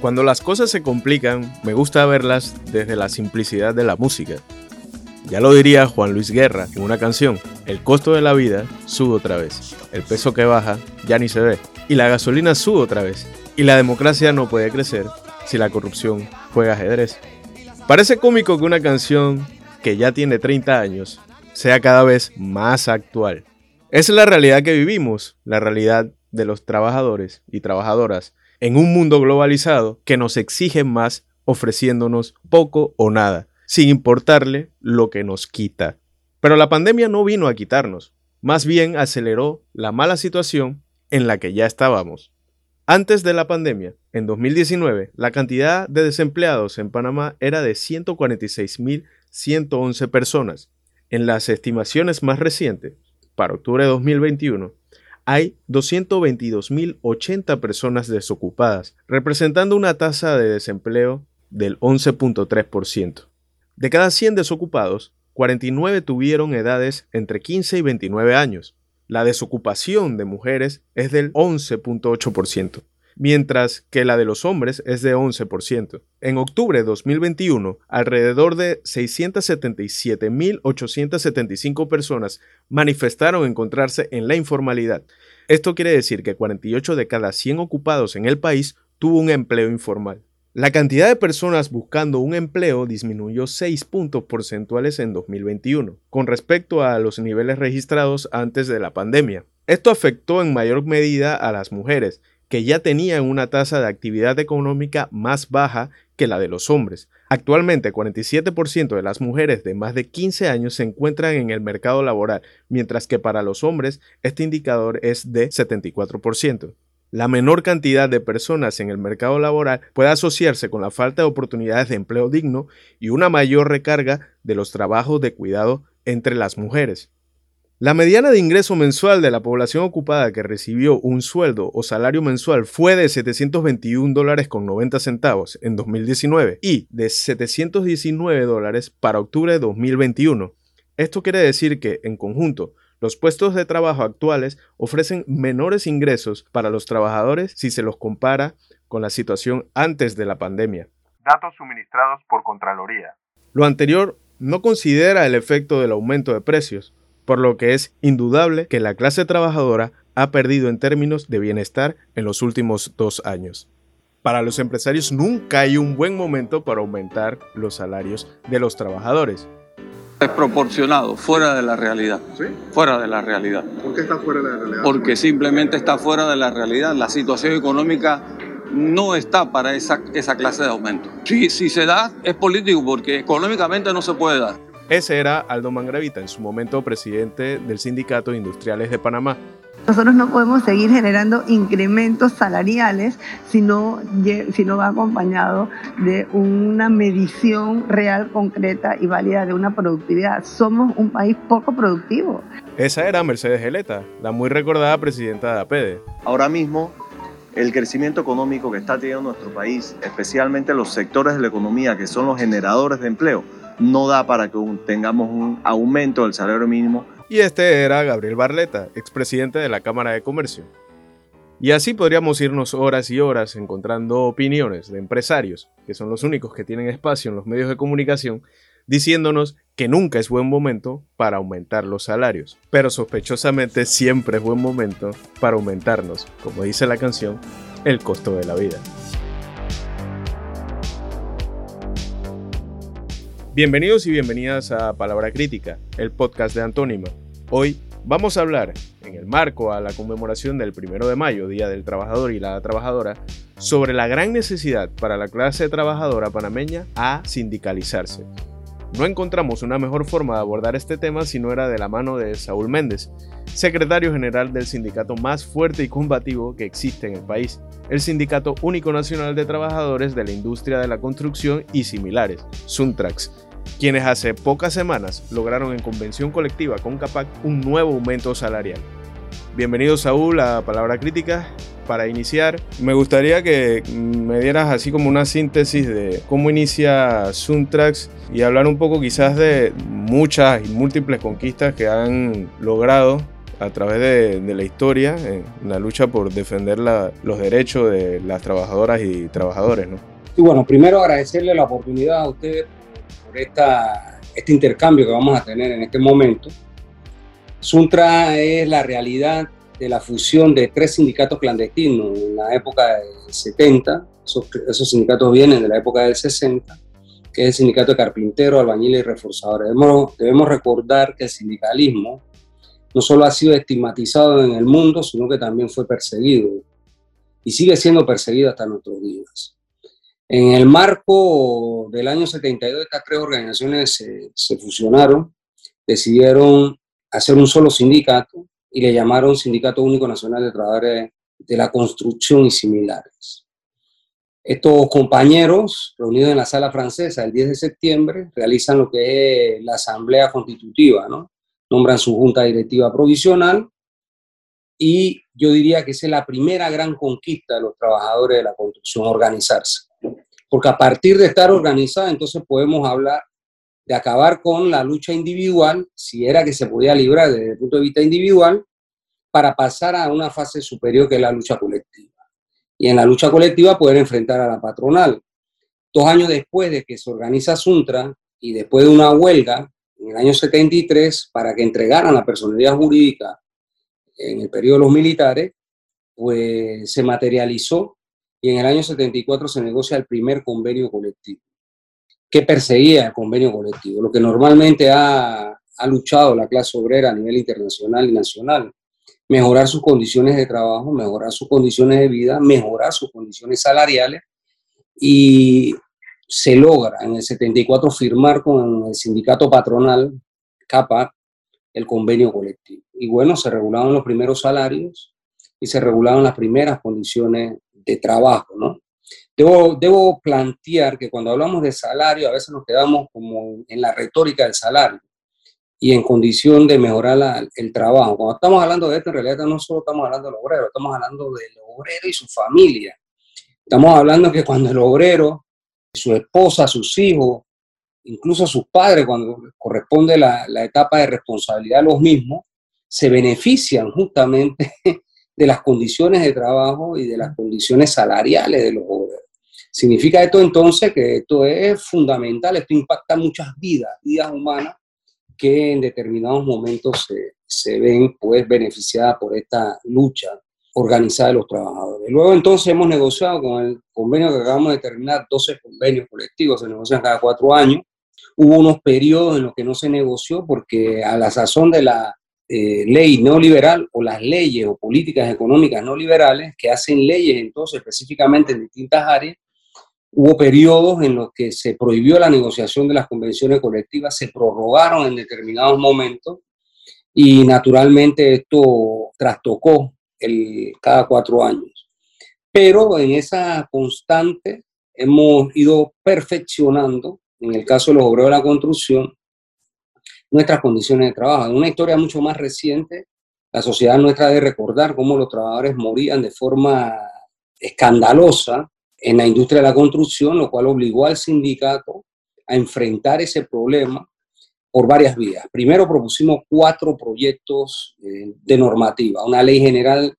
Cuando las cosas se complican, me gusta verlas desde la simplicidad de la música. Ya lo diría Juan Luis Guerra en una canción, el costo de la vida sube otra vez, el peso que baja ya ni se ve, y la gasolina sube otra vez, y la democracia no puede crecer si la corrupción juega ajedrez. Parece cómico que una canción que ya tiene 30 años sea cada vez más actual. Es la realidad que vivimos, la realidad de los trabajadores y trabajadoras en un mundo globalizado que nos exige más ofreciéndonos poco o nada, sin importarle lo que nos quita. Pero la pandemia no vino a quitarnos, más bien aceleró la mala situación en la que ya estábamos. Antes de la pandemia, en 2019, la cantidad de desempleados en Panamá era de 146.111 personas. En las estimaciones más recientes, para octubre de 2021, hay 222.080 personas desocupadas, representando una tasa de desempleo del 11.3%. De cada 100 desocupados, 49 tuvieron edades entre 15 y 29 años. La desocupación de mujeres es del 11.8%, mientras que la de los hombres es de 11%. En octubre de 2021, alrededor de 677.875 personas manifestaron encontrarse en la informalidad. Esto quiere decir que 48 de cada 100 ocupados en el país tuvo un empleo informal. La cantidad de personas buscando un empleo disminuyó 6 puntos porcentuales en 2021, con respecto a los niveles registrados antes de la pandemia. Esto afectó en mayor medida a las mujeres, que ya tenían una tasa de actividad económica más baja que la de los hombres. Actualmente, 47% de las mujeres de más de 15 años se encuentran en el mercado laboral, mientras que para los hombres este indicador es de 74%. La menor cantidad de personas en el mercado laboral puede asociarse con la falta de oportunidades de empleo digno y una mayor recarga de los trabajos de cuidado entre las mujeres. La mediana de ingreso mensual de la población ocupada que recibió un sueldo o salario mensual fue de 721 dólares con 90 centavos en 2019 y de 719 dólares para octubre de 2021. Esto quiere decir que, en conjunto, los puestos de trabajo actuales ofrecen menores ingresos para los trabajadores si se los compara con la situación antes de la pandemia. Datos suministrados por Contraloría. Lo anterior no considera el efecto del aumento de precios, por lo que es indudable que la clase trabajadora ha perdido en términos de bienestar en los últimos dos años. Para los empresarios nunca hay un buen momento para aumentar los salarios de los trabajadores. Es proporcionado, fuera de la realidad. ¿Sí? Fuera de la realidad. ¿Por qué está fuera de la realidad? Porque simplemente está fuera de la realidad. La situación económica no está para esa, esa clase de aumento. Si, si se da, es político, porque económicamente no se puede dar. Ese era Aldo Mangravita, en su momento presidente del Sindicato de Industriales de Panamá. Nosotros no podemos seguir generando incrementos salariales si no, si no va acompañado de una medición real, concreta y válida de una productividad. Somos un país poco productivo. Esa era Mercedes Geleta, la muy recordada presidenta de APEDE. Ahora mismo, el crecimiento económico que está teniendo nuestro país, especialmente los sectores de la economía que son los generadores de empleo, no da para que tengamos un aumento del salario mínimo. Y este era Gabriel Barleta, expresidente de la Cámara de Comercio. Y así podríamos irnos horas y horas encontrando opiniones de empresarios, que son los únicos que tienen espacio en los medios de comunicación, diciéndonos que nunca es buen momento para aumentar los salarios, pero sospechosamente siempre es buen momento para aumentarnos, como dice la canción, el costo de la vida. Bienvenidos y bienvenidas a Palabra Crítica, el podcast de Antónima. Hoy vamos a hablar, en el marco a la conmemoración del primero de mayo, Día del Trabajador y la Trabajadora, sobre la gran necesidad para la clase trabajadora panameña a sindicalizarse. No encontramos una mejor forma de abordar este tema si no era de la mano de Saúl Méndez, secretario general del sindicato más fuerte y combativo que existe en el país, el Sindicato Único Nacional de Trabajadores de la Industria de la Construcción y similares, Suntrax, quienes hace pocas semanas lograron en convención colectiva con CAPAC un nuevo aumento salarial. Bienvenido Saúl a Palabra Crítica. Para iniciar, me gustaría que me dieras así como una síntesis de cómo inicia Suntrax y hablar un poco quizás de muchas y múltiples conquistas que han logrado a través de, la historia en la lucha por defender los derechos de las trabajadoras y trabajadores. ¿no? Y bueno, primero agradecerle la oportunidad a usted por esta, este intercambio que vamos a tener en este momento. Suntra es la realidad de la fusión de tres sindicatos clandestinos en la época del 70, esos, esos sindicatos vienen de la época del 60, que es el sindicato de carpinteros, albañiles y reforzadores. Debemos, debemos recordar que el sindicalismo no solo ha sido estigmatizado en el mundo, sino que también fue perseguido y sigue siendo perseguido hasta nuestros días. En el marco del año 72, estas tres organizaciones se, fusionaron, decidieron hacer un solo sindicato y le llamaron Sindicato Único Nacional de Trabajadores de la Construcción y similares. Estos compañeros, reunidos en la sala francesa el 10 de septiembre, realizan lo que es la asamblea constitutiva, ¿no? Nombran su junta directiva provisional y yo diría que esa es la primera gran conquista de los trabajadores de la construcción, organizarse. Porque a partir de estar organizada, entonces podemos hablar de acabar con la lucha individual, si era que se podía librar desde el punto de vista individual, para pasar a una fase superior que es la lucha colectiva y en la lucha colectiva poder enfrentar a la patronal. Dos años después de que se organiza Suntra y después de una huelga en el año 73 para que entregaran la personalidad jurídica en el periodo de los militares, pues se materializó y en el año 74 se negocia el primer convenio colectivo, que perseguía el convenio colectivo, lo que normalmente ha, ha luchado la clase obrera a nivel internacional y nacional, mejorar sus condiciones de trabajo, mejorar sus condiciones de vida, mejorar sus condiciones salariales y se logra en el 74 firmar con el sindicato patronal CAPA el convenio colectivo. Y bueno, se regulaban los primeros salarios y se regulaban las primeras condiciones de trabajo, ¿no? Debo, debo plantear que cuando hablamos de salario a veces nos quedamos como en la retórica del salario y en condición de mejorar el trabajo. Cuando estamos hablando de esto, en realidad no solo estamos hablando del obrero, estamos hablando del obrero y su familia. Estamos hablando que cuando el obrero, su esposa, sus hijos, incluso sus padres, cuando corresponde la, la etapa de responsabilidad los mismos, se benefician justamente de las condiciones de trabajo y de las condiciones salariales de los obreros. Significa esto entonces que esto es fundamental, esto impacta muchas vidas, vidas humanas, que en determinados momentos se, se ven pues beneficiadas por esta lucha organizada de los trabajadores. Luego entonces hemos negociado con el convenio que acabamos de terminar, 12 convenios colectivos, se negocian cada cuatro años. Hubo unos periodos en los que no se negoció porque a la sazón de la eh, ley neoliberal o las leyes o políticas económicas no liberales que hacen leyes entonces específicamente en distintas áreas, Hubo periodos en los que se prohibió la negociación de las convenciones colectivas, se prorrogaron en determinados momentos y naturalmente esto trastocó el, cada cuatro años. Pero en esa constante hemos ido perfeccionando, en el caso de los obreros de la construcción, nuestras condiciones de trabajo. En una historia mucho más reciente, la sociedad nuestra debe recordar cómo los trabajadores morían de forma escandalosa en la industria de la construcción, lo cual obligó al sindicato a enfrentar ese problema por varias vías. Primero propusimos cuatro proyectos eh, de normativa, una ley general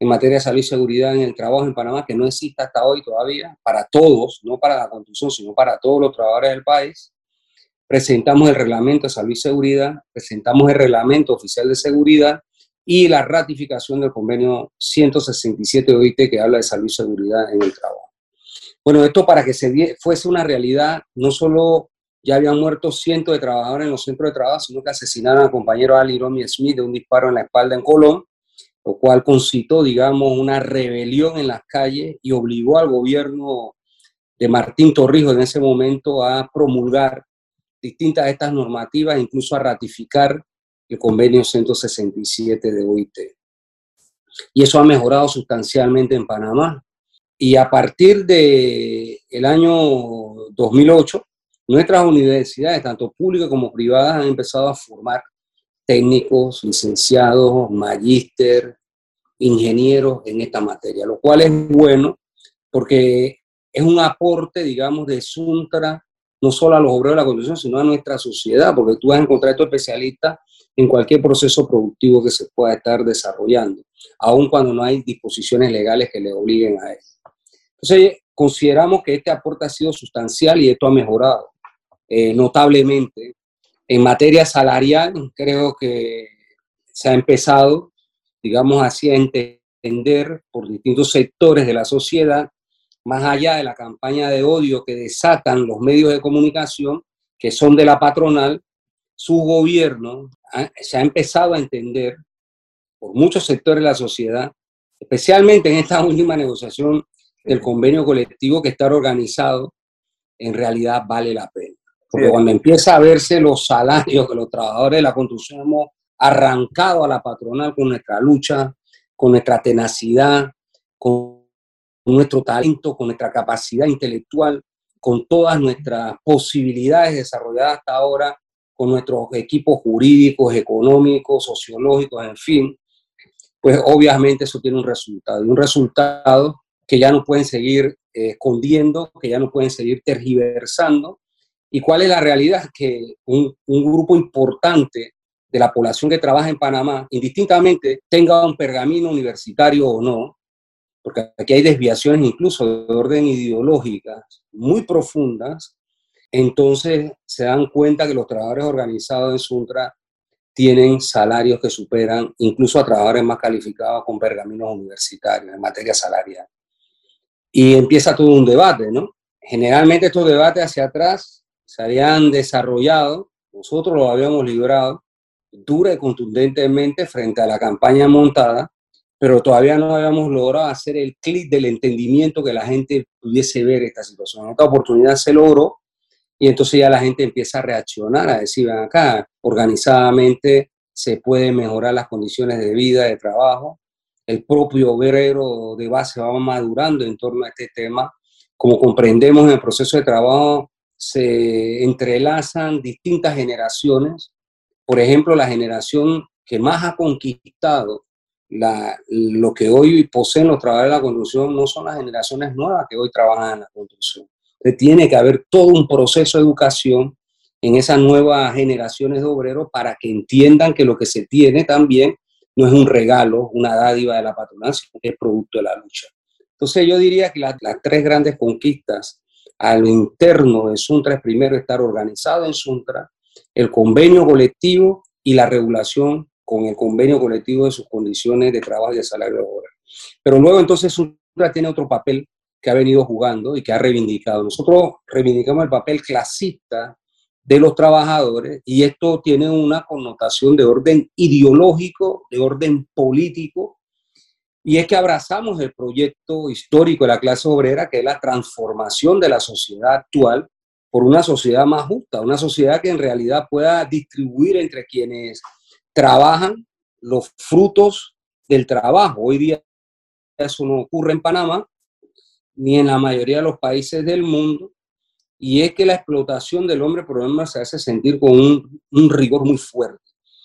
en materia de salud y seguridad en el trabajo en Panamá que no existe hasta hoy todavía, para todos, no para la construcción, sino para todos los trabajadores del país. Presentamos el reglamento de salud y seguridad, presentamos el reglamento oficial de seguridad y la ratificación del convenio 167 de OIT que habla de salud y seguridad en el trabajo. Bueno, esto para que se fuese una realidad, no solo ya habían muerto cientos de trabajadores en los centros de trabajo, sino que asesinaron al compañero Ali Romy Smith de un disparo en la espalda en Colón, lo cual concitó, digamos, una rebelión en las calles y obligó al gobierno de Martín Torrijos en ese momento a promulgar distintas de estas normativas, incluso a ratificar el convenio 167 de OIT. Y eso ha mejorado sustancialmente en Panamá. Y a partir del el año 2008, nuestras universidades, tanto públicas como privadas, han empezado a formar técnicos, licenciados, magíster, ingenieros en esta materia, lo cual es bueno porque es un aporte, digamos, de Suntra, no solo a los obreros de la construcción, sino a nuestra sociedad, porque tú vas a encontrar estos especialistas en cualquier proceso productivo que se pueda estar desarrollando, aun cuando no hay disposiciones legales que le obliguen a eso. Entonces, consideramos que este aporte ha sido sustancial y esto ha mejorado eh, notablemente. En materia salarial, creo que se ha empezado, digamos así, a entender por distintos sectores de la sociedad, más allá de la campaña de odio que desatan los medios de comunicación, que son de la patronal, su gobierno se ha empezado a entender por muchos sectores de la sociedad, especialmente en esta última negociación del convenio colectivo que está organizado, en realidad vale la pena. Porque cuando empieza a verse los salarios que los trabajadores de la construcción hemos arrancado a la patronal con nuestra lucha, con nuestra tenacidad, con nuestro talento, con nuestra capacidad intelectual, con todas nuestras posibilidades desarrolladas hasta ahora, con nuestros equipos jurídicos, económicos, sociológicos, en fin, pues obviamente eso tiene un resultado. Y un resultado que ya no pueden seguir eh, escondiendo, que ya no pueden seguir tergiversando. ¿Y cuál es la realidad? Que un, un grupo importante de la población que trabaja en Panamá, indistintamente tenga un pergamino universitario o no, porque aquí hay desviaciones incluso de orden ideológicas muy profundas, entonces se dan cuenta que los trabajadores organizados en Suntra tienen salarios que superan incluso a trabajadores más calificados con pergaminos universitarios en materia salarial. Y empieza todo un debate, ¿no? Generalmente estos debates hacia atrás se habían desarrollado, nosotros los habíamos librado dura y contundentemente frente a la campaña montada, pero todavía no habíamos logrado hacer el clic del entendimiento que la gente pudiese ver esta situación. En esta oportunidad se logró y entonces ya la gente empieza a reaccionar, a decir, ven acá, organizadamente se pueden mejorar las condiciones de vida, de trabajo. El propio obrero de base va madurando en torno a este tema. Como comprendemos en el proceso de trabajo, se entrelazan distintas generaciones. Por ejemplo, la generación que más ha conquistado la, lo que hoy poseen los trabajadores de la construcción no son las generaciones nuevas que hoy trabajan en la construcción tiene que haber todo un proceso de educación en esas nuevas generaciones de obreros para que entiendan que lo que se tiene también no es un regalo, una dádiva de la patronal, sino que es producto de la lucha. Entonces yo diría que las tres grandes conquistas a lo interno de Suntra es primero estar organizado en Suntra, el convenio colectivo y la regulación con el convenio colectivo de sus condiciones de trabajo y de salario obra. Pero luego entonces Suntra tiene otro papel que ha venido jugando y que ha reivindicado. Nosotros reivindicamos el papel clasista de los trabajadores y esto tiene una connotación de orden ideológico, de orden político, y es que abrazamos el proyecto histórico de la clase obrera, que es la transformación de la sociedad actual por una sociedad más justa, una sociedad que en realidad pueda distribuir entre quienes trabajan los frutos del trabajo. Hoy día eso no ocurre en Panamá, ni en la mayoría de los países del mundo, y es que la explotación del hombre por el se hace sentir con un, rigor muy fuerte.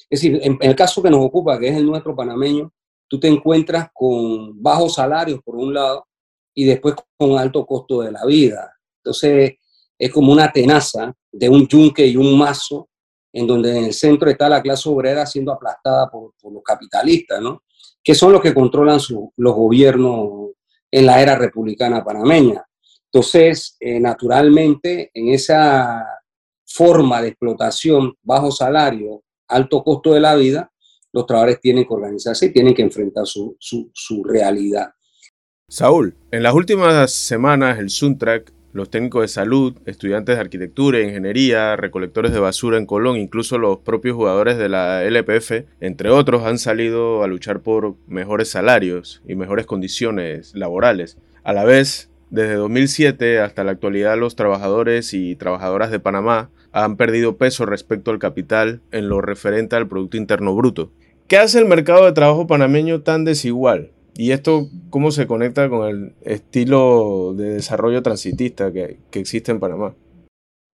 Es decir, en, el caso que nos ocupa, que es el nuestro panameño, tú te encuentras con bajos salarios por un lado y después con alto costo de la vida. Entonces, es como una tenaza de un yunque y un mazo en donde en el centro está la clase obrera siendo aplastada por, los capitalistas, ¿no? Que son los que controlan los gobiernos en la era republicana panameña. Entonces, eh, naturalmente, en esa forma de explotación, bajo salario, alto costo de la vida, los trabajadores tienen que organizarse y tienen que enfrentar su, su realidad. Saúl, en las últimas semanas el Suntrack los técnicos de salud, estudiantes de arquitectura, ingeniería, recolectores de basura en Colón, incluso los propios jugadores de la LPF, entre otros, han salido a luchar por mejores salarios y mejores condiciones laborales. A la vez, desde 2007 hasta la actualidad, los trabajadores y trabajadoras de Panamá han perdido peso respecto al capital en lo referente al Producto Interno Bruto. ¿Qué hace el mercado de trabajo panameño tan desigual? ¿Y esto cómo se conecta con el estilo de desarrollo transitista que, que existe en Panamá?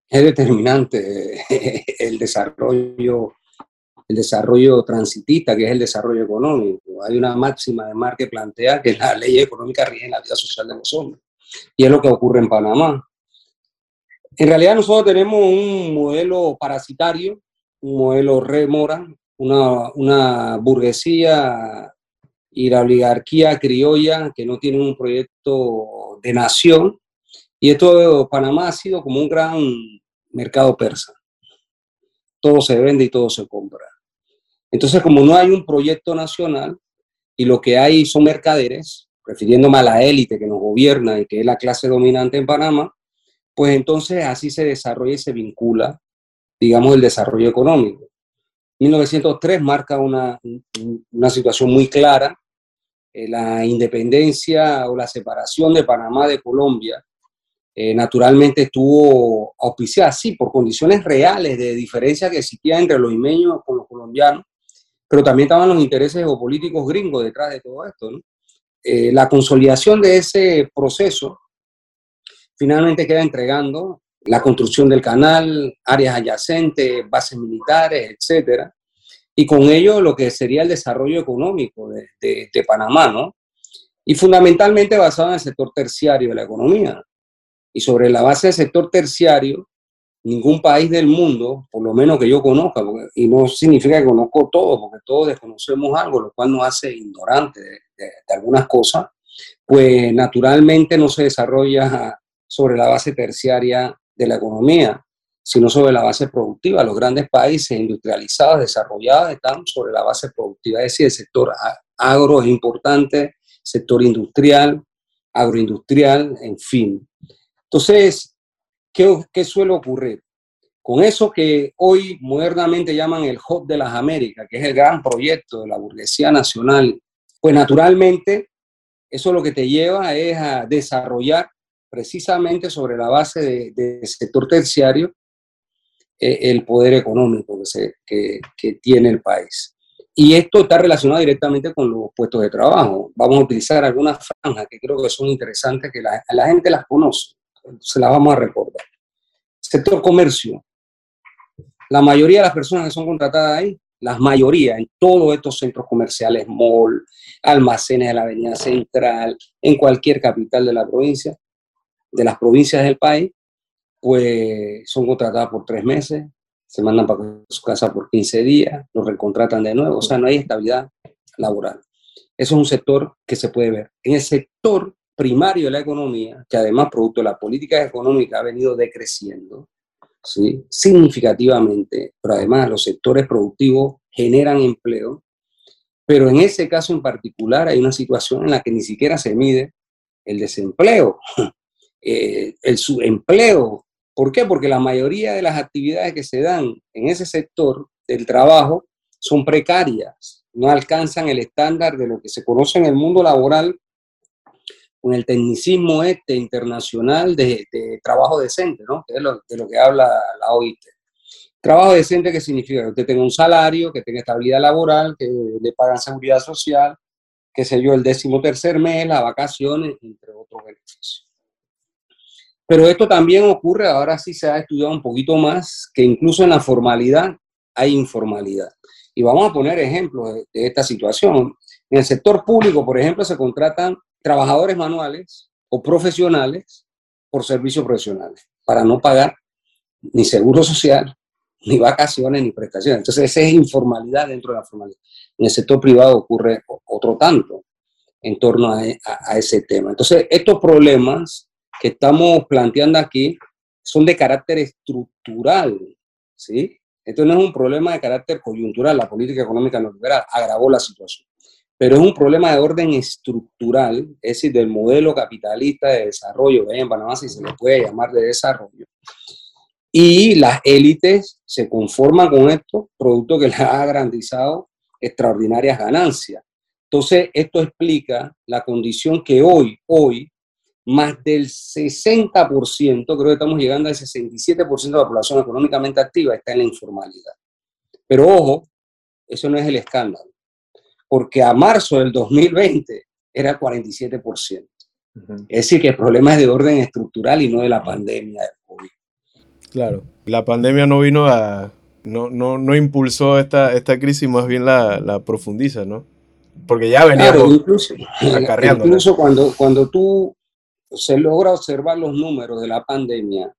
Es determinante el desarrollo, el desarrollo transitista, que es el desarrollo económico. Hay una máxima de Mar que plantea que la ley económica rige la vida social de los hombres. Y es lo que ocurre en Panamá. En realidad nosotros tenemos un modelo parasitario, un modelo remora, una, una burguesía y la oligarquía criolla que no tienen un proyecto de nación. Y esto Panamá ha sido como un gran mercado persa. Todo se vende y todo se compra. Entonces, como no hay un proyecto nacional y lo que hay son mercaderes, refiriéndome a la élite que nos gobierna y que es la clase dominante en Panamá, pues entonces así se desarrolla y se vincula, digamos, el desarrollo económico. 1903 marca una, una situación muy clara eh, la independencia o la separación de Panamá de Colombia, eh, naturalmente estuvo auspiciada, sí, por condiciones reales de diferencia que existía entre los imeños con los colombianos, pero también estaban los intereses geopolíticos gringos detrás de todo esto. Eh, la consolidación de ese proceso finalmente queda entregando la construcción del canal, áreas adyacentes, bases militares, etcétera, y con ello lo que sería el desarrollo económico de, de, Panamá, ¿no? Y fundamentalmente basado en el sector terciario de la economía. Y sobre la base del sector terciario, ningún país del mundo, por lo menos que yo conozca, y no significa que conozco todo, porque todos desconocemos algo, lo cual nos hace ignorantes de, de algunas cosas, pues naturalmente no se desarrolla sobre la base terciaria de la economía, sino sobre la base productiva. Los grandes países industrializados, desarrollados, están sobre la base productiva. Es decir, el sector agro es importante, sector industrial, agroindustrial, en fin. Entonces, ¿qué, qué suele ocurrir? Con eso que hoy modernamente llaman el Hub de las Américas, que es el gran proyecto de la burguesía nacional, pues naturalmente eso lo que te lleva es a desarrollar precisamente sobre la base del sector terciario el poder económico que, se, que, tiene el país. Y esto está relacionado directamente con los puestos de trabajo. Vamos a utilizar algunas franjas que creo que son interesantes, que la, la gente las conoce, se las vamos a recordar. Sector comercio. La mayoría de las personas que son contratadas ahí, la mayoría en todos estos centros comerciales, mall, almacenes de la Avenida Central, en cualquier capital de la provincia, de las provincias del país, pues son contratadas por tres meses, se mandan para su casa por 15 días, los recontratan de nuevo, o sea, no hay estabilidad laboral. Eso es un sector que se puede ver. En el sector primario de la economía, que además producto de la política económica ha venido decreciendo ¿sí? significativamente, pero además los sectores productivos generan empleo, pero en ese caso en particular hay una situación en la que ni siquiera se mide el desempleo, eh, el subempleo, ¿Por qué? Porque la mayoría de las actividades que se dan en ese sector del trabajo son precarias, no alcanzan el estándar de lo que se conoce en el mundo laboral con el tecnicismo este internacional de, trabajo decente, ¿no? que es lo, de lo que habla la OIT. Trabajo decente, ¿qué significa? Que usted tenga un salario, que tenga estabilidad laboral, que le pagan seguridad social, que sé yo, el décimo tercer mes, las vacaciones, beneficios. Pero esto también ocurre, ahora sí se ha estudiado un poquito más, que incluso en la formalidad hay informalidad. Y vamos a poner ejemplos de, esta situación. En el sector público, por ejemplo, se contratan trabajadores manuales o profesionales por servicios profesionales para no pagar ni seguro social, ni vacaciones, ni prestaciones. Entonces, esa es informalidad dentro de la formalidad. En el sector privado ocurre otro tanto en torno a, a ese tema. Entonces, estos problemas que estamos planteando aquí son de carácter estructural, ¿sí? Esto no es un problema de carácter coyuntural, la política económica neoliberal agravó la situación, pero es un problema de orden estructural, es decir, del modelo capitalista de desarrollo en Panamá, si se le puede llamar de desarrollo. Y las élites se conforman con esto, producto que les ha garantizado extraordinarias ganancias. Entonces, esto explica la condición que hoy, hoy, más del 60%, creo que estamos llegando al 67% de la población económicamente activa está en la informalidad. Pero ojo, eso no es el escándalo, porque a marzo del 2020 era 47%. Es decir, que el problema es de orden estructural y no de la pandemia del COVID. Claro, la pandemia no vino a, no, no, no impulsó esta, esta crisis, más bien la, la profundiza, ¿no? Porque ya venía claro, incluso, incluso cuando, cuando tú se logra observar los números de la pandemia,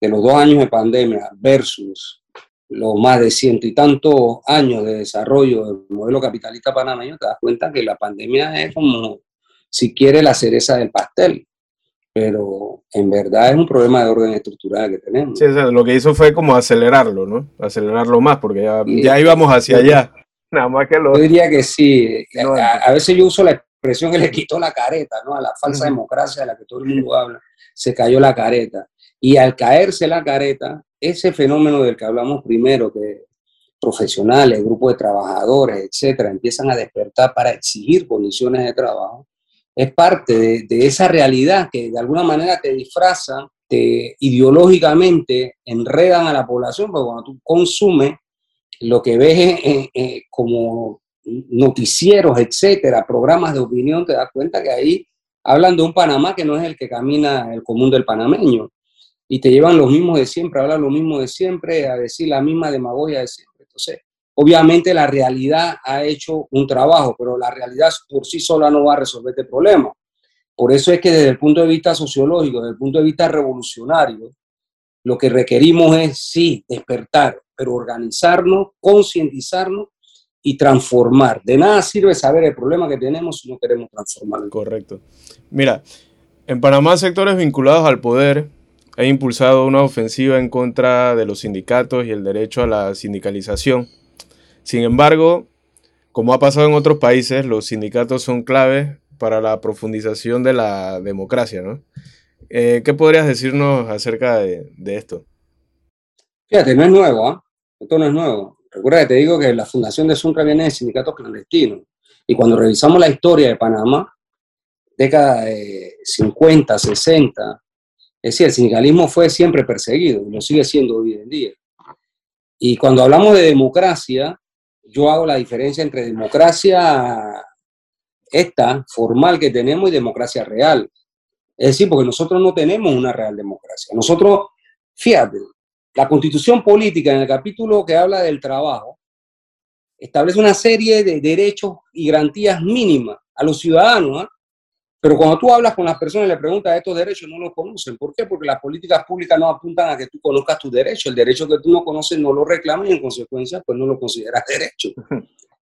de los dos años de pandemia versus los más de ciento y tantos años de desarrollo del modelo capitalista panameño, te das cuenta que la pandemia es como, si quiere, la cereza del pastel. Pero en verdad es un problema de orden estructural que tenemos. Sí, lo que hizo fue como acelerarlo, ¿no? Acelerarlo más, porque ya, ya íbamos hacia allá. Nada más que lo... Yo diría que sí. A, veces yo uso la expresión que le quitó la careta, ¿no? A la falsa democracia de la que todo el mundo habla. Se cayó la careta. Y al caerse la careta, ese fenómeno del que hablamos primero, que profesionales, grupos de trabajadores, etcétera, empiezan a despertar para exigir condiciones de trabajo, es parte de, esa realidad que de alguna manera te disfrazan, te ideológicamente enredan a la población, porque cuando tú consumes, lo que ves como noticieros, etcétera, programas de opinión, te das cuenta que ahí hablan de un Panamá que no es el que camina el común del panameño y te llevan los mismos de siempre, a hablar lo mismo de siempre, a decir la misma demagogia de siempre. Entonces, obviamente la realidad ha hecho un trabajo, pero la realidad por sí sola no va a resolver este problema. Por eso es que desde el punto de vista sociológico, desde el punto de vista revolucionario, lo que requerimos es, sí, despertar, pero organizarnos, concientizarnos y transformar. De nada sirve saber el problema que tenemos si no queremos transformarlo. Correcto. Mira, en Panamá sectores vinculados al poder ha impulsado una ofensiva en contra de los sindicatos y el derecho a la sindicalización. Sin embargo, como ha pasado en otros países, los sindicatos son claves para la profundización de la democracia, ¿no? Eh, ¿Qué podrías decirnos acerca de, esto? Fíjate, no es nuevo, ¿ah? Esto no es nuevo. Recuerda que te digo que la fundación de Sunra viene de sindicatos clandestinos. Y cuando revisamos la historia de Panamá, década de 50, 60, es decir, el sindicalismo fue siempre perseguido y lo sigue siendo hoy en día. Y cuando hablamos de democracia, yo hago la diferencia entre democracia esta, formal que tenemos, y democracia real. Es decir, porque nosotros no tenemos una real democracia. Nosotros, fíjate, la constitución política en el capítulo que habla del trabajo establece una serie de derechos y garantías mínimas a los ciudadanos. ¿ah? Pero cuando tú hablas con las personas y le preguntas estos derechos, no los conocen. ¿Por qué? Porque las políticas públicas no apuntan a que tú conozcas tus derechos. El derecho que tú no conoces no lo reclamas y en consecuencia pues no lo consideras derecho.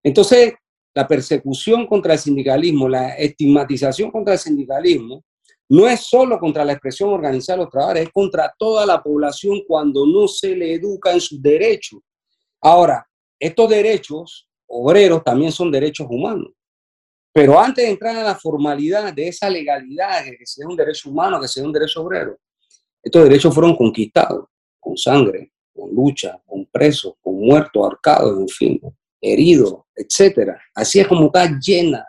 Entonces, la persecución contra el sindicalismo, la estigmatización contra el sindicalismo, no es solo contra la expresión organizada de los trabajadores, es contra toda la población cuando no se le educa en sus derechos. Ahora, estos derechos obreros también son derechos humanos. Pero antes de entrar a la formalidad de esa legalidad, que sea un derecho humano, que sea un derecho obrero, estos derechos fueron conquistados con sangre, con lucha, con presos, con muertos, ahorcados, en fin, heridos, etc. Así es como está llena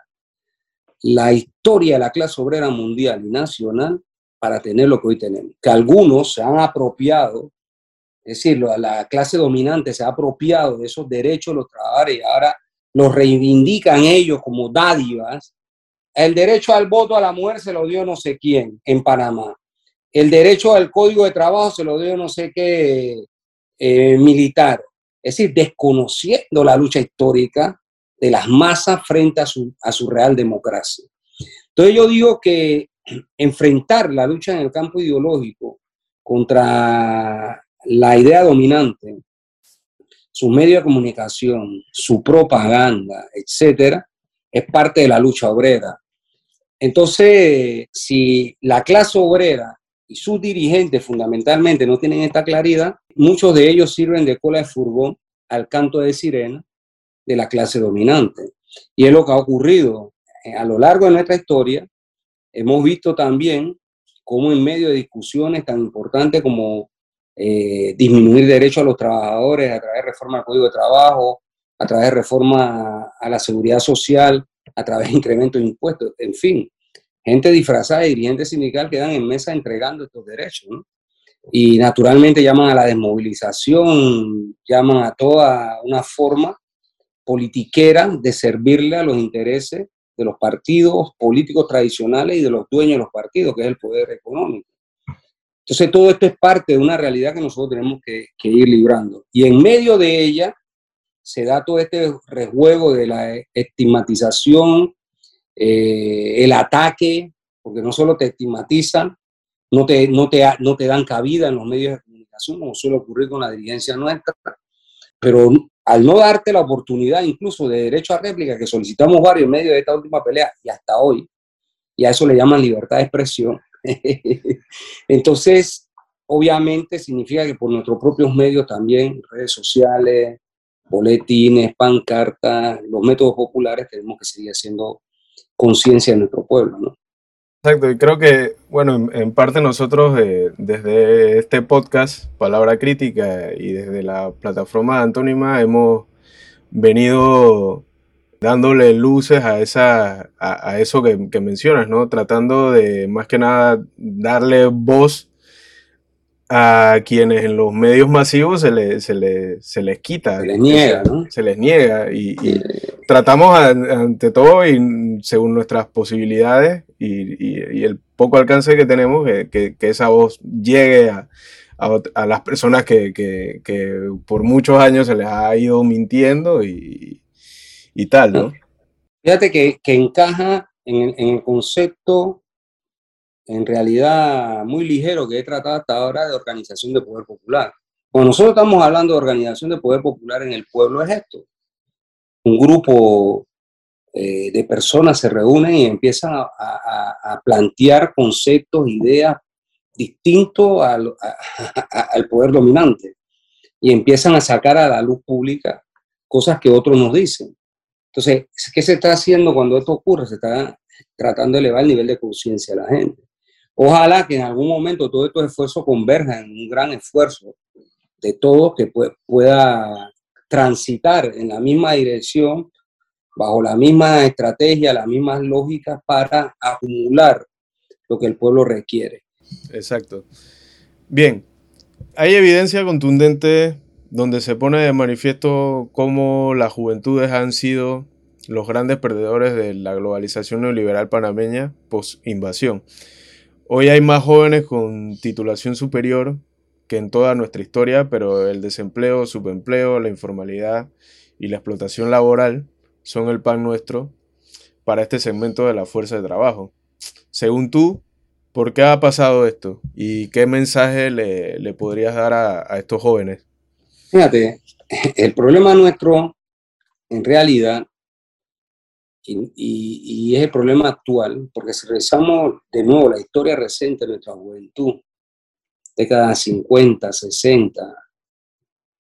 la historia de la clase obrera mundial y nacional para tener lo que hoy tenemos. Que algunos se han apropiado, es decir, la clase dominante se ha apropiado de esos derechos de los trabajadores y ahora los reivindican ellos como dádivas. El derecho al voto a la mujer se lo dio no sé quién en Panamá. El derecho al código de trabajo se lo dio no sé qué eh, militar. Es decir, desconociendo la lucha histórica de las masas frente a su, a su real democracia. Entonces yo digo que enfrentar la lucha en el campo ideológico contra la idea dominante su medio de comunicación, su propaganda, etcétera, es parte de la lucha obrera. Entonces, si la clase obrera y sus dirigentes fundamentalmente no tienen esta claridad, muchos de ellos sirven de cola de furgón al canto de sirena de la clase dominante. Y es lo que ha ocurrido eh, a lo largo de nuestra historia. Hemos visto también cómo en medio de discusiones tan importantes como eh, disminuir derechos a los trabajadores a través de reforma al Código de Trabajo, a través de reforma a la seguridad social, a través de incremento de impuestos, en fin, gente disfrazada de dirigentes sindical quedan en mesa entregando estos derechos. Y naturalmente llaman a la desmovilización, llaman a toda una forma politiquera de servirle a los intereses de los partidos políticos tradicionales y de los dueños de los partidos, que es el poder económico. Entonces, todo esto es parte de una realidad que nosotros tenemos que, ir librando. Y en medio de ella se da todo este rejuego de la estigmatización, eh, el ataque, porque no solo te estigmatizan, no te, no, te, no te dan cabida en los medios de comunicación, como suele ocurrir con la dirigencia nuestra, pero al no darte la oportunidad incluso de derecho a réplica que solicitamos varios en medio de esta última pelea y hasta hoy, y a eso le llaman libertad de expresión, entonces obviamente significa que por nuestros propios medios también, redes sociales, boletines, pancartas, los métodos populares, tenemos que seguir haciendo conciencia en nuestro pueblo, ¿no? Exacto, y creo que, bueno, en, parte nosotros eh, desde este podcast, Palabra Crítica, y desde la plataforma Antónima hemos venido dándole luces a, esa, a, eso que, que, mencionas, ¿no? Tratando de, más que nada, darle voz a quienes en los medios masivos se, le, se, le, se les quita. Se les niega, ¿no? Se les niega. Y, tratamos ante todo y según nuestras posibilidades y, el poco alcance que tenemos, que, que, esa voz llegue a, a, las personas que, que, por muchos años se les ha ido mintiendo y, y tal, ¿no? Fíjate que, encaja en, en el concepto en realidad muy ligero que he tratado hasta ahora de organización de poder popular. Cuando nosotros estamos hablando de organización de poder popular en el pueblo es esto. Un grupo eh, de personas se reúnen y empiezan a, plantear conceptos, ideas distintos al, al poder dominante y empiezan a sacar a la luz pública cosas que otros nos dicen. Entonces, ¿qué se está haciendo cuando esto ocurre? Se está tratando de elevar el nivel de conciencia de la gente. Ojalá que en algún momento todos estos esfuerzos converjan en un gran esfuerzo de todos que pueda transitar en la misma dirección, bajo la misma estrategia, las mismas lógicas para acumular lo que el pueblo requiere. Exacto. Bien, hay evidencia contundente donde se pone de manifiesto cómo las juventudes han sido los grandes perdedores de la globalización neoliberal panameña post-invasión. Hoy hay más jóvenes con titulación superior que en toda nuestra historia, pero el desempleo, subempleo, la informalidad y la explotación laboral son el pan nuestro para este segmento de la fuerza de trabajo. Según tú, ¿por qué ha pasado esto? ¿Y qué mensaje le, podrías dar a, a estos jóvenes? Fíjate, el problema nuestro, en realidad, y, es el problema actual, porque si revisamos de nuevo la historia reciente de nuestra juventud, décadas 50, 60,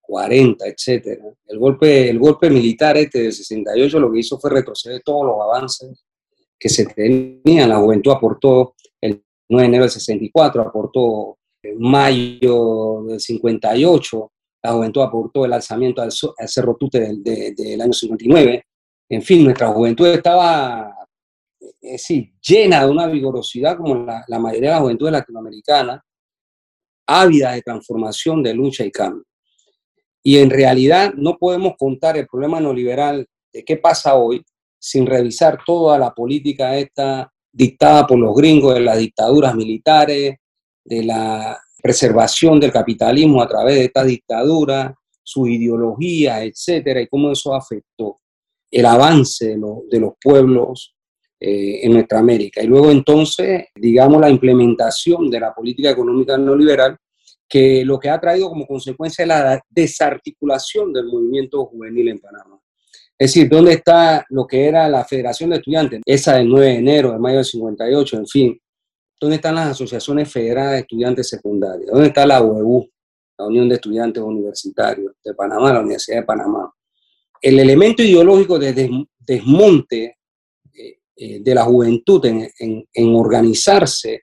40, etc. El golpe, el golpe militar este de 68 lo que hizo fue retroceder todos los avances que se tenían. La juventud aportó el 9 de enero del 64, aportó en mayo del 58, la juventud aportó el alzamiento al, Cerro Tute del, del año 59, en fin, nuestra juventud estaba es llena de una vigorosidad como la, mayoría de la juventud latinoamericana, ávida de transformación, de lucha y cambio. Y en realidad no podemos contar el problema neoliberal de qué pasa hoy sin revisar toda la política esta dictada por los gringos de las dictaduras militares, de la preservación del capitalismo a través de esta dictadura, su ideología, etcétera, y cómo eso afectó el avance de, los pueblos eh, en nuestra América. Y luego entonces, digamos, la implementación de la política económica neoliberal, que lo que ha traído como consecuencia es la desarticulación del movimiento juvenil en Panamá. Es decir, ¿dónde está lo que era la Federación de Estudiantes? Esa del 9 de enero, de mayo del 58, en fin. ¿Dónde están las asociaciones federadas de estudiantes secundarios? ¿Dónde está la UEU, la Unión de Estudiantes Universitarios de Panamá, la Universidad de Panamá? El elemento ideológico de desmonte eh, eh, de la juventud en, organizarse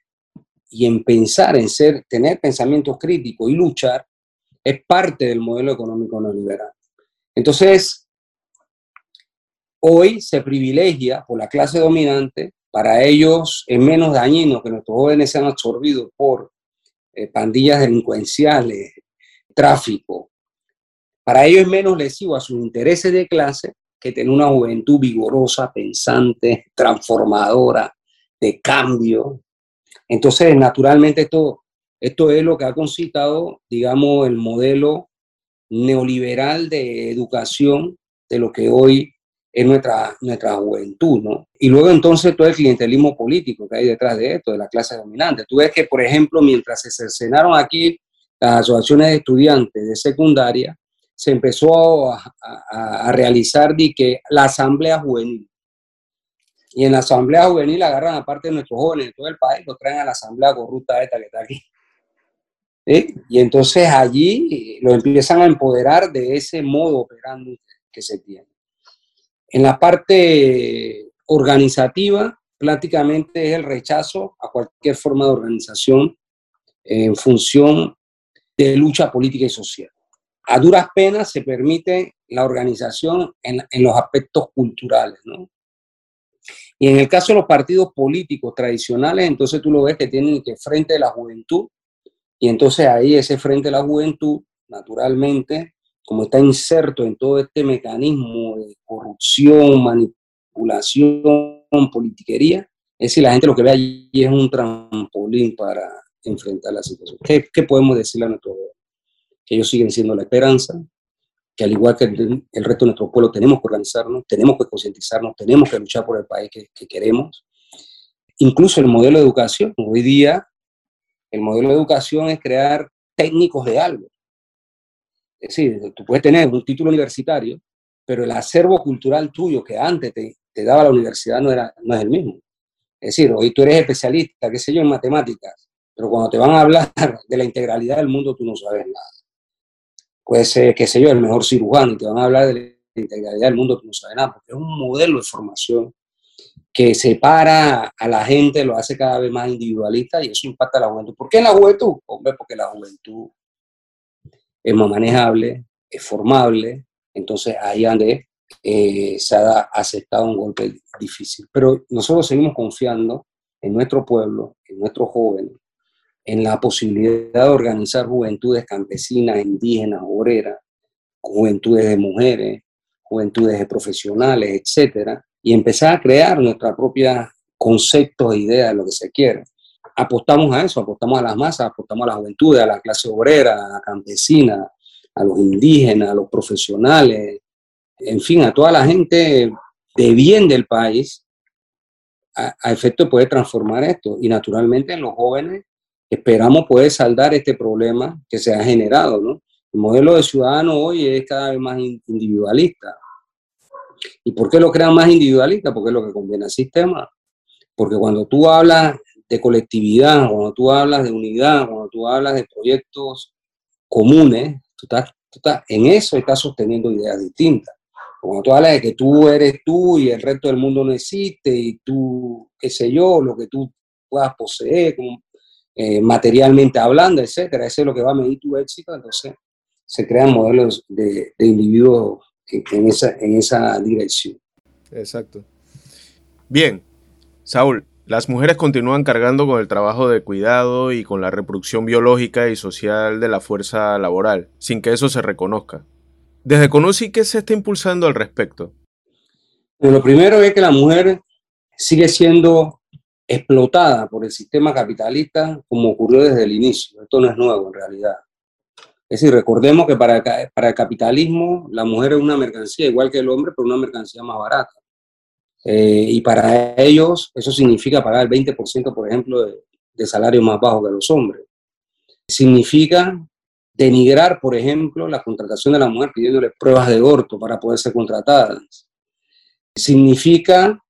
y en pensar, en ser, tener pensamientos críticos y luchar, es parte del modelo económico neoliberal. Entonces, hoy se privilegia por la clase dominante, para ellos es menos dañino que nuestros jóvenes sean absorbidos por eh, pandillas delincuenciales, tráfico, para ellos es menos lesivo a sus intereses de clase que tener una juventud vigorosa, pensante, transformadora, de cambio. Entonces, naturalmente, esto, esto es lo que ha concitado, digamos, el modelo neoliberal de educación de lo que hoy es nuestra, nuestra juventud, ¿no? Y luego entonces todo el clientelismo político que hay detrás de esto, de la clase dominante. Tú ves que, por ejemplo, mientras se cercenaron aquí las asociaciones de estudiantes de secundaria, se empezó a, realizar la asamblea juvenil. Y en la asamblea juvenil agarran a parte de nuestros jóvenes de todo el país, lo traen a la asamblea corrupta esta que está aquí. Y entonces allí lo empiezan a empoderar de ese modo operando que se tiene. En la parte organizativa, prácticamente es el rechazo a cualquier forma de organización en función de lucha política y social. A duras penas se permite la organización en, los aspectos culturales, ¿no? Y en el caso de los partidos políticos tradicionales, entonces tú lo ves que tienen que frente de la juventud, y entonces ahí ese frente de la juventud, naturalmente, como está inserto en todo este mecanismo de corrupción, manipulación, politiquería, es decir, la gente lo que ve allí es un trampolín para enfrentar la situación. ¿Qué, podemos decirle a nuestros Que ellos siguen siendo la esperanza, que al igual que el, resto de nuestro pueblo tenemos que organizarnos, tenemos que concientizarnos, tenemos que luchar por el país que, que queremos. Incluso el modelo de educación, hoy día el modelo de educación es crear técnicos de algo. Es decir, tú puedes tener un título universitario, pero el acervo cultural tuyo que antes te, te daba la universidad no, era, no es el mismo. Es decir, hoy tú eres especialista, qué sé yo, en matemáticas, pero cuando te van a hablar de la integralidad del mundo, tú no sabes nada. Puede ser, qué sé yo, el mejor cirujano y te van a hablar de la integralidad del mundo, tú no sabes nada, porque es un modelo de formación que separa a la gente, lo hace cada vez más individualista y eso impacta a la juventud. ¿Por qué en la juventud? Hombre, porque la juventud es más manejable, es formable, entonces ahí donde eh, se ha aceptado un golpe difícil. Pero nosotros seguimos confiando en nuestro pueblo, en nuestros jóvenes, en la posibilidad de organizar juventudes campesinas, indígenas, obreras, juventudes de mujeres, juventudes de profesionales, etcétera, y empezar a crear nuestra propia conceptos e ideas de lo que se quiere. Apostamos a eso, apostamos a las masas, apostamos a la juventud, a la clase obrera, a la campesina, a los indígenas, a los profesionales, en fin, a toda la gente de bien del país, a, efecto de poder transformar esto. Y naturalmente en los jóvenes esperamos poder saldar este problema que se ha generado. ¿no? El modelo de ciudadano hoy es cada vez más individualista. ¿Y por qué lo crean más individualista? Porque es lo que conviene al sistema. Porque cuando tú hablas de colectividad, cuando tú hablas de unidad, cuando tú hablas de proyectos comunes, tú estás, en eso estás sosteniendo ideas distintas. Cuando tú hablas de que tú eres tú y el resto del mundo no existe y tú, qué sé yo, lo que tú puedas poseer, eh, materialmente hablando, etcétera, eso es lo que va a medir tu éxito, entonces se crean modelos de, de individuos en esa, en esa dirección. Exacto. Bien, Saúl, las mujeres continúan cargando con el trabajo de cuidado y con la reproducción biológica y social de la fuerza laboral, sin que eso se reconozca. Desde Conoci, ¿qué se está impulsando al respecto? Lo primero es que la mujer sigue siendo explotada por el sistema capitalista como ocurrió desde el inicio. Esto no es nuevo en realidad. Es decir, recordemos que para, para el capitalismo la mujer es una mercancía igual que el hombre, pero una mercancía más barata. Eh, y para ellos eso significa pagar el 20%, por ejemplo, de, de, salario más bajo que los hombres. Significa denigrar, por ejemplo, la contratación de la mujer pidiéndole pruebas de orto para poder ser contratadas. Significa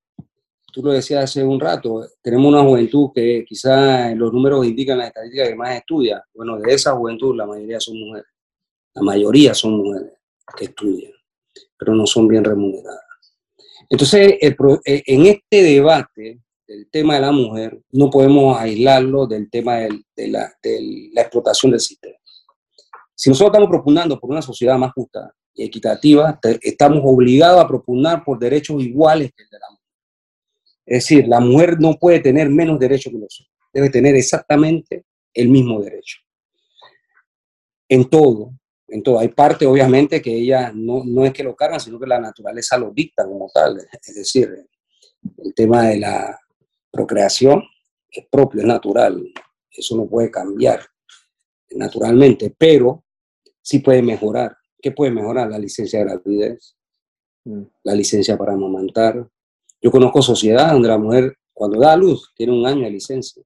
tú lo decías hace un rato, tenemos una juventud que quizás los números indican las estadísticas que más estudia. Bueno, de esa juventud la mayoría son mujeres. La mayoría son mujeres que estudian, pero no son bien remuneradas. Entonces, eh, en este debate del tema de la mujer, no podemos aislarlo del tema de, la, explotación del sistema. Si nosotros estamos propugnando por una sociedad más justa y equitativa, estamos obligados a propugnar por derechos iguales que el de la mujer. Es decir, la mujer no puede tener menos derecho que los hombres, debe tener exactamente el mismo derecho. En todo, en todo. Hay parte, obviamente, que ella no, no es que lo cargan, sino que la naturaleza lo dicta como tal. Es decir, el tema de la procreación es propio, es natural. Eso no puede cambiar naturalmente, pero sí puede mejorar. ¿Qué puede mejorar? La licencia de gravidez, mm. la licencia para amamantar, yo conozco sociedades donde la mujer, cuando da a luz, tiene un año de licencia.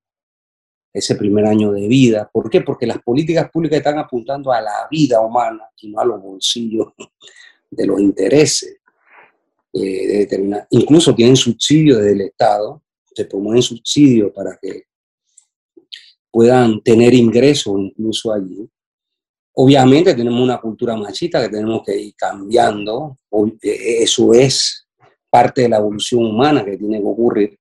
ese primer año de vida. ¿Por qué? Porque las políticas públicas están apuntando a la vida humana y no a los bolsillos de los intereses eh, de determinar. Incluso tienen subsidios del Estado, se promueven subsidios para que puedan tener ingresos incluso allí. Obviamente tenemos una cultura machista que tenemos que ir cambiando, eh, eso es parte de la evolución humana que tiene que ocurrir.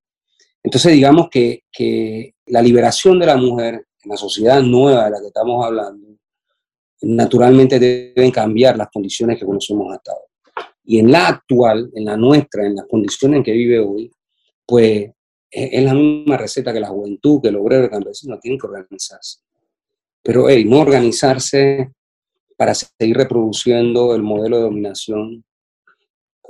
Entonces digamos que, que la liberación de la mujer en la sociedad nueva de la que estamos hablando, naturalmente deben cambiar las condiciones que conocemos hasta ahora. Y en la actual, en la nuestra, en las condiciones en que vive hoy, pues es la misma receta que la juventud, que el obrero, el campesino, tienen que organizarse. Pero, hey, no organizarse para seguir reproduciendo el modelo de dominación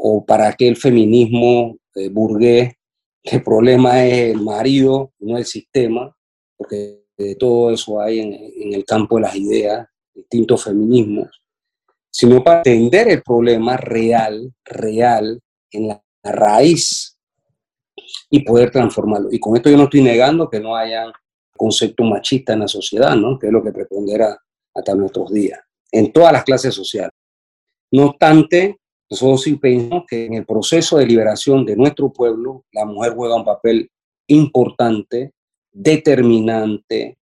o para que el feminismo eh, burgués, que el problema es el marido, no el sistema, porque de todo eso hay en, el campo de las ideas, distintos feminismos sino para entender el problema real, real, en la raíz y poder transformarlo. Y con esto yo no estoy negando que no haya concepto machista en la sociedad, ¿no? que es lo que prepondera hasta nuestros días, en todas las clases sociales. No obstante, nosotros sí pensamos que en el proceso de liberación de nuestro pueblo, la mujer juega un papel importante, determinante,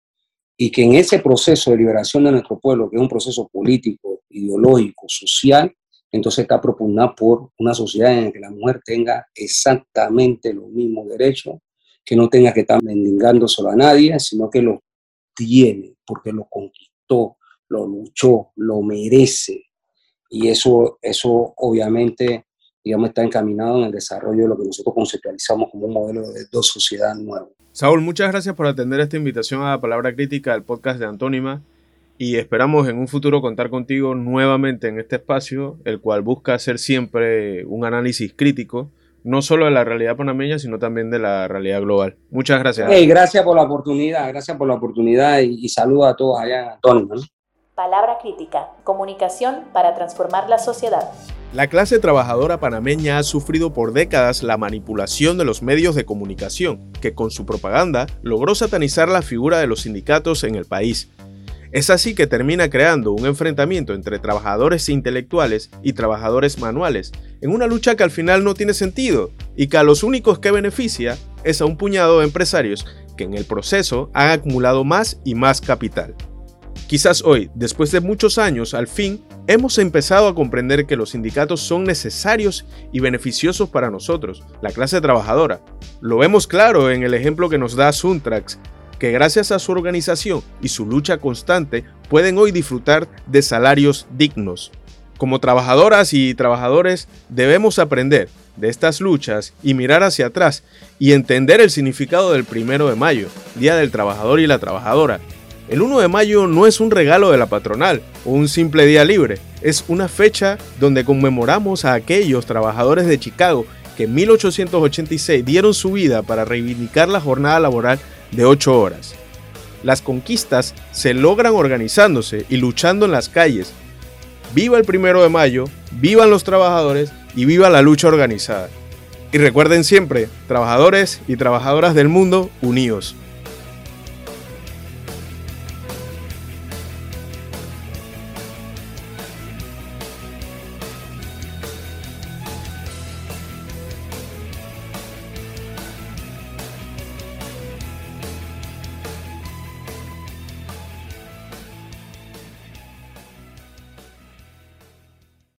y que en ese proceso de liberación de nuestro pueblo, que es un proceso político, ideológico, social, entonces está propugnada por una sociedad en la que la mujer tenga exactamente los mismos derechos, que no tenga que estar mendigando solo a nadie, sino que lo tiene, porque lo conquistó, lo luchó, lo merece. Y eso, eso obviamente, digamos, está encaminado en el desarrollo de lo que nosotros conceptualizamos como un modelo de dos sociedades nuevas. Saúl, muchas gracias por atender esta invitación a la palabra crítica del podcast de Antónima y esperamos en un futuro contar contigo nuevamente en este espacio, el cual busca hacer siempre un análisis crítico, no solo de la realidad panameña, sino también de la realidad global. Muchas gracias. gracias por la oportunidad, gracias por la oportunidad y, y saludos a todos allá en Antónima. Palabra crítica, comunicación para transformar la sociedad. La clase trabajadora panameña ha sufrido por décadas la manipulación de los medios de comunicación, que con su propaganda logró satanizar la figura de los sindicatos en el país. Es así que termina creando un enfrentamiento entre trabajadores intelectuales y trabajadores manuales, en una lucha que al final no tiene sentido y que a los únicos que beneficia es a un puñado de empresarios que en el proceso han acumulado más y más capital. Quizás hoy, después de muchos años, al fin, hemos empezado a comprender que los sindicatos son necesarios y beneficiosos para nosotros, la clase trabajadora. Lo vemos claro en el ejemplo que nos da Suntrax, que gracias a su organización y su lucha constante pueden hoy disfrutar de salarios dignos. Como trabajadoras y trabajadores debemos aprender de estas luchas y mirar hacia atrás y entender el significado del primero de mayo, Día del Trabajador y la Trabajadora, el 1 de mayo no es un regalo de la patronal o un simple día libre, es una fecha donde conmemoramos a aquellos trabajadores de Chicago que en 1886 dieron su vida para reivindicar la jornada laboral de 8 horas. Las conquistas se logran organizándose y luchando en las calles. Viva el 1 de mayo, vivan los trabajadores y viva la lucha organizada. Y recuerden siempre, trabajadores y trabajadoras del mundo unidos.